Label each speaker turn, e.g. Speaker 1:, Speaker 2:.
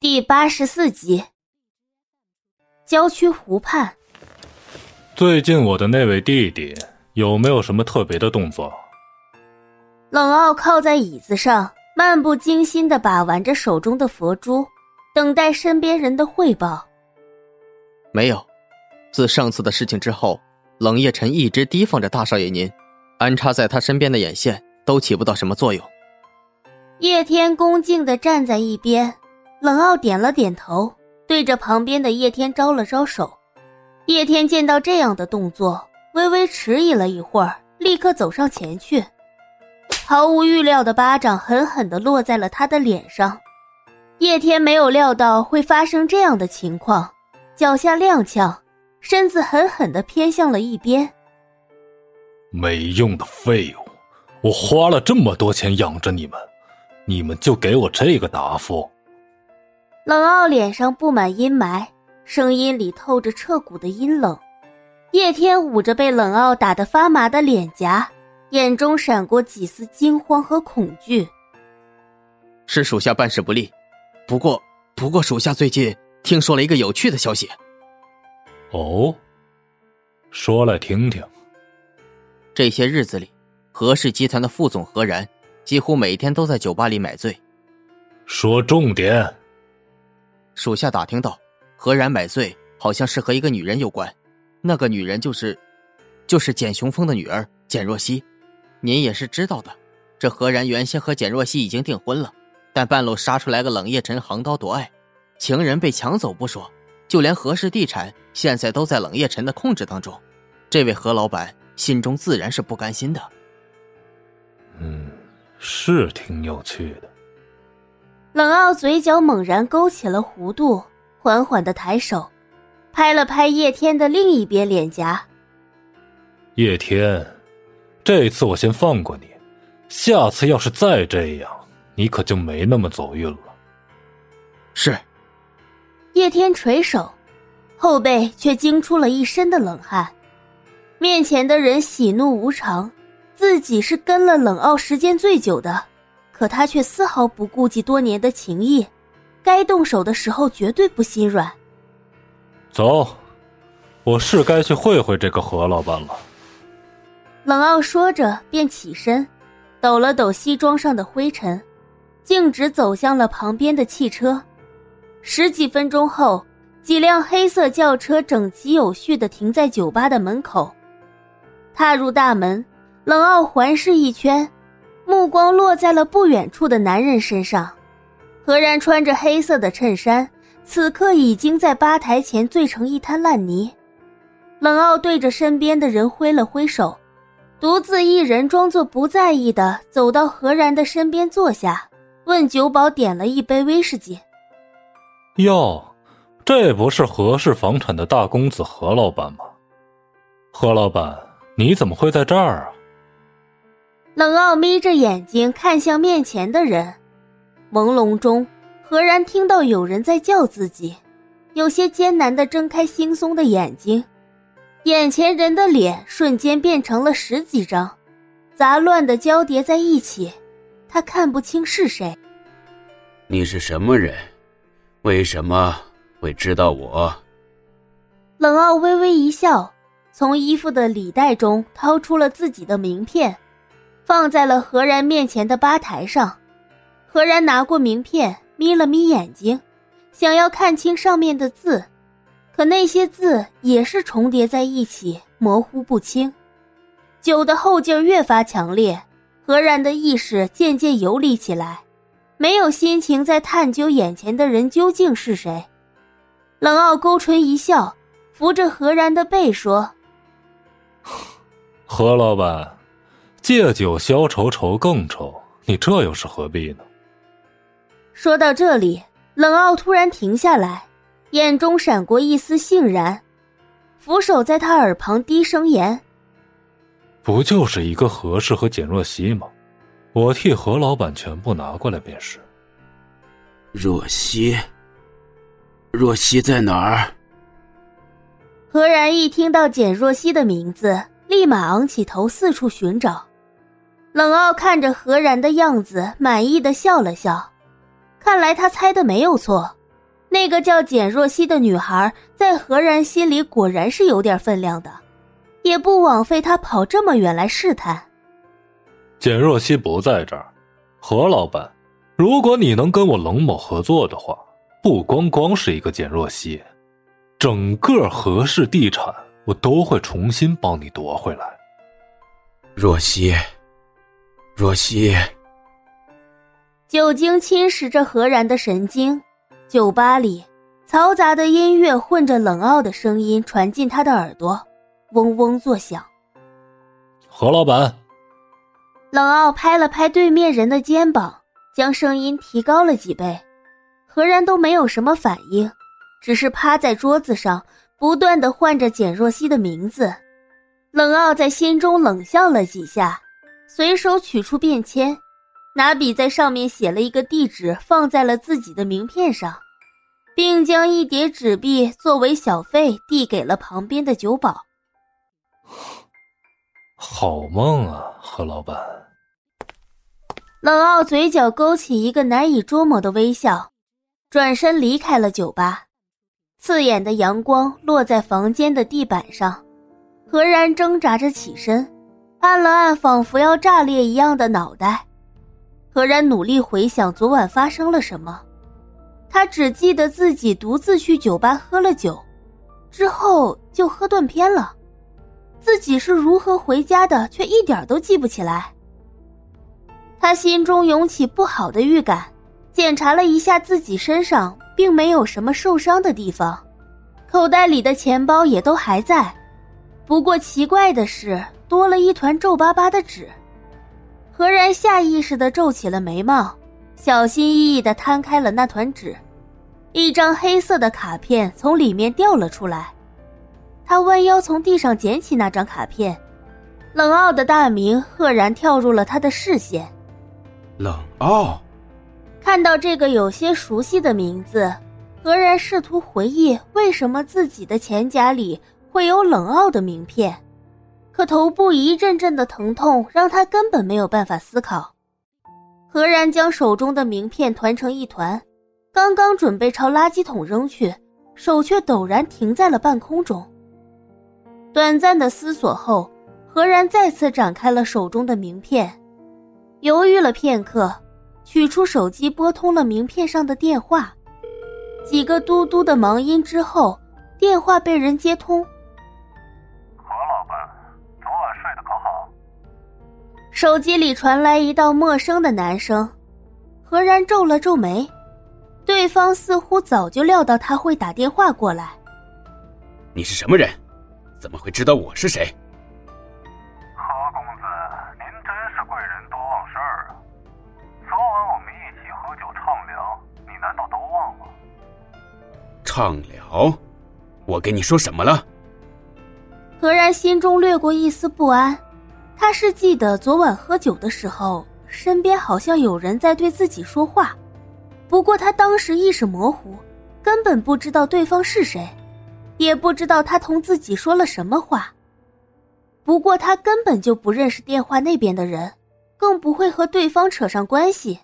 Speaker 1: 第八十四集，郊区湖畔。
Speaker 2: 最近我的那位弟弟有没有什么特别的动作？
Speaker 1: 冷傲靠在椅子上，漫不经心的把玩着手中的佛珠，等待身边人的汇报。
Speaker 3: 没有，自上次的事情之后，冷夜晨一直提防着大少爷您，安插在他身边的眼线都起不到什么作用。
Speaker 1: 叶天恭敬的站在一边。冷傲点了点头，对着旁边的叶天招了招手。叶天见到这样的动作，微微迟疑了一会儿，立刻走上前去，毫无预料的巴掌狠狠地落在了他的脸上。叶天没有料到会发生这样的情况，脚下踉跄，身子狠狠地偏向了一边。
Speaker 2: 没用的废物！我花了这么多钱养着你们，你们就给我这个答复？
Speaker 1: 冷傲脸上布满阴霾，声音里透着彻骨的阴冷。叶天捂着被冷傲打得发麻的脸颊，眼中闪过几丝惊慌和恐惧。
Speaker 3: 是属下办事不力，不过，不过属下最近听说了一个有趣的消息。
Speaker 2: 哦，说来听听。
Speaker 3: 这些日子里，何氏集团的副总何然几乎每天都在酒吧里买醉。
Speaker 2: 说重点。
Speaker 3: 属下打听到，何然买醉好像是和一个女人有关，那个女人就是，就是简雄风的女儿简若曦。您也是知道的，这何然原先和简若曦已经订婚了，但半路杀出来个冷夜晨横刀夺爱，情人被抢走不说，就连何氏地产现在都在冷夜晨的控制当中，这位何老板心中自然是不甘心的。
Speaker 2: 嗯，是挺有趣的。
Speaker 1: 冷傲嘴角猛然勾起了弧度，缓缓的抬手，拍了拍叶天的另一边脸颊。
Speaker 2: 叶天，这次我先放过你，下次要是再这样，你可就没那么走运了。
Speaker 3: 是。
Speaker 1: 叶天垂手，后背却惊出了一身的冷汗。面前的人喜怒无常，自己是跟了冷傲时间最久的。可他却丝毫不顾及多年的情谊，该动手的时候绝对不心软。
Speaker 2: 走，我是该去会会这个何老板了。
Speaker 1: 冷傲说着便起身，抖了抖西装上的灰尘，径直走向了旁边的汽车。十几分钟后，几辆黑色轿车整齐有序的停在酒吧的门口。踏入大门，冷傲环视一圈。目光落在了不远处的男人身上，何然穿着黑色的衬衫，此刻已经在吧台前醉成一滩烂泥。冷傲对着身边的人挥了挥手，独自一人装作不在意的走到何然的身边坐下，问酒保点了一杯威士忌。
Speaker 2: 哟，这不是何氏房产的大公子何老板吗？何老板，你怎么会在这儿啊？
Speaker 1: 冷傲眯着眼睛看向面前的人，朦胧中，何然听到有人在叫自己，有些艰难的睁开惺忪的眼睛，眼前人的脸瞬间变成了十几张，杂乱的交叠在一起，他看不清是谁。
Speaker 4: 你是什么人？为什么会知道我？
Speaker 1: 冷傲微微一笑，从衣服的里袋中掏出了自己的名片。放在了何然面前的吧台上，何然拿过名片，眯了眯眼睛，想要看清上面的字，可那些字也是重叠在一起，模糊不清。酒的后劲越发强烈，何然的意识渐渐游离起来，没有心情再探究眼前的人究竟是谁。冷傲勾唇一笑，扶着何然的背说：“
Speaker 2: 何老板。”借酒消愁愁更愁，你这又是何必呢？
Speaker 1: 说到这里，冷傲突然停下来，眼中闪过一丝杏然，扶手在他耳旁低声言：“
Speaker 2: 不就是一个何氏和简若曦吗？我替何老板全部拿过来便是。”
Speaker 4: 若曦，若曦在哪儿？
Speaker 1: 何然一听到简若曦的名字，立马昂起头，四处寻找。冷傲看着何然的样子，满意的笑了笑。看来他猜的没有错，那个叫简若曦的女孩，在何然心里果然是有点分量的，也不枉费他跑这么远来试探。
Speaker 2: 简若曦不在这儿，何老板，如果你能跟我冷某合作的话，不光光是一个简若曦，整个何氏地产我都会重新帮你夺回来。
Speaker 4: 若曦，若曦。
Speaker 1: 酒精侵蚀着何然的神经，酒吧里嘈杂的音乐混着冷傲的声音传进他的耳朵，嗡嗡作响。
Speaker 2: 何老板，
Speaker 1: 冷傲拍了拍对面人的肩膀，将声音提高了几倍。何然都没有什么反应，只是趴在桌子上，不断的唤着简若曦的名字。冷傲在心中冷笑了几下，随手取出便签。拿笔在上面写了一个地址，放在了自己的名片上，并将一叠纸币作为小费递给了旁边的酒保。
Speaker 2: 好梦啊，何老板。
Speaker 1: 冷傲嘴角勾起一个难以捉摸的微笑，转身离开了酒吧。刺眼的阳光落在房间的地板上，何然挣扎着起身，按了按仿佛要炸裂一样的脑袋。何然努力回想昨晚发生了什么，他只记得自己独自去酒吧喝了酒，之后就喝断片了。自己是如何回家的，却一点都记不起来。他心中涌起不好的预感，检查了一下自己身上，并没有什么受伤的地方，口袋里的钱包也都还在。不过奇怪的是，多了一团皱巴巴的纸。何然下意识的皱起了眉毛，小心翼翼的摊开了那团纸，一张黑色的卡片从里面掉了出来。他弯腰从地上捡起那张卡片，冷傲的大名赫然跳入了他的视线。
Speaker 4: 冷傲，
Speaker 1: 看到这个有些熟悉的名字，何然试图回忆为什么自己的钱夹里会有冷傲的名片。可头部一阵阵的疼痛让他根本没有办法思考。何然将手中的名片团成一团，刚刚准备朝垃圾桶扔去，手却陡然停在了半空中。短暂的思索后，何然再次展开了手中的名片，犹豫了片刻，取出手机拨通了名片上的电话。几个嘟嘟的忙音之后，电话被人接通。手机里传来一道陌生的男声，何然皱了皱眉，对方似乎早就料到他会打电话过来。
Speaker 4: 你是什么人？怎么会知道我是谁？
Speaker 5: 何公子，您真是贵人多忘事儿啊！昨晚我们一起喝酒畅聊，你难道都忘了？
Speaker 4: 畅聊？我跟你说什么了？
Speaker 1: 何然心中掠过一丝不安。他是记得昨晚喝酒的时候，身边好像有人在对自己说话，不过他当时意识模糊，根本不知道对方是谁，也不知道他同自己说了什么话。不过他根本就不认识电话那边的人，更不会和对方扯上关系。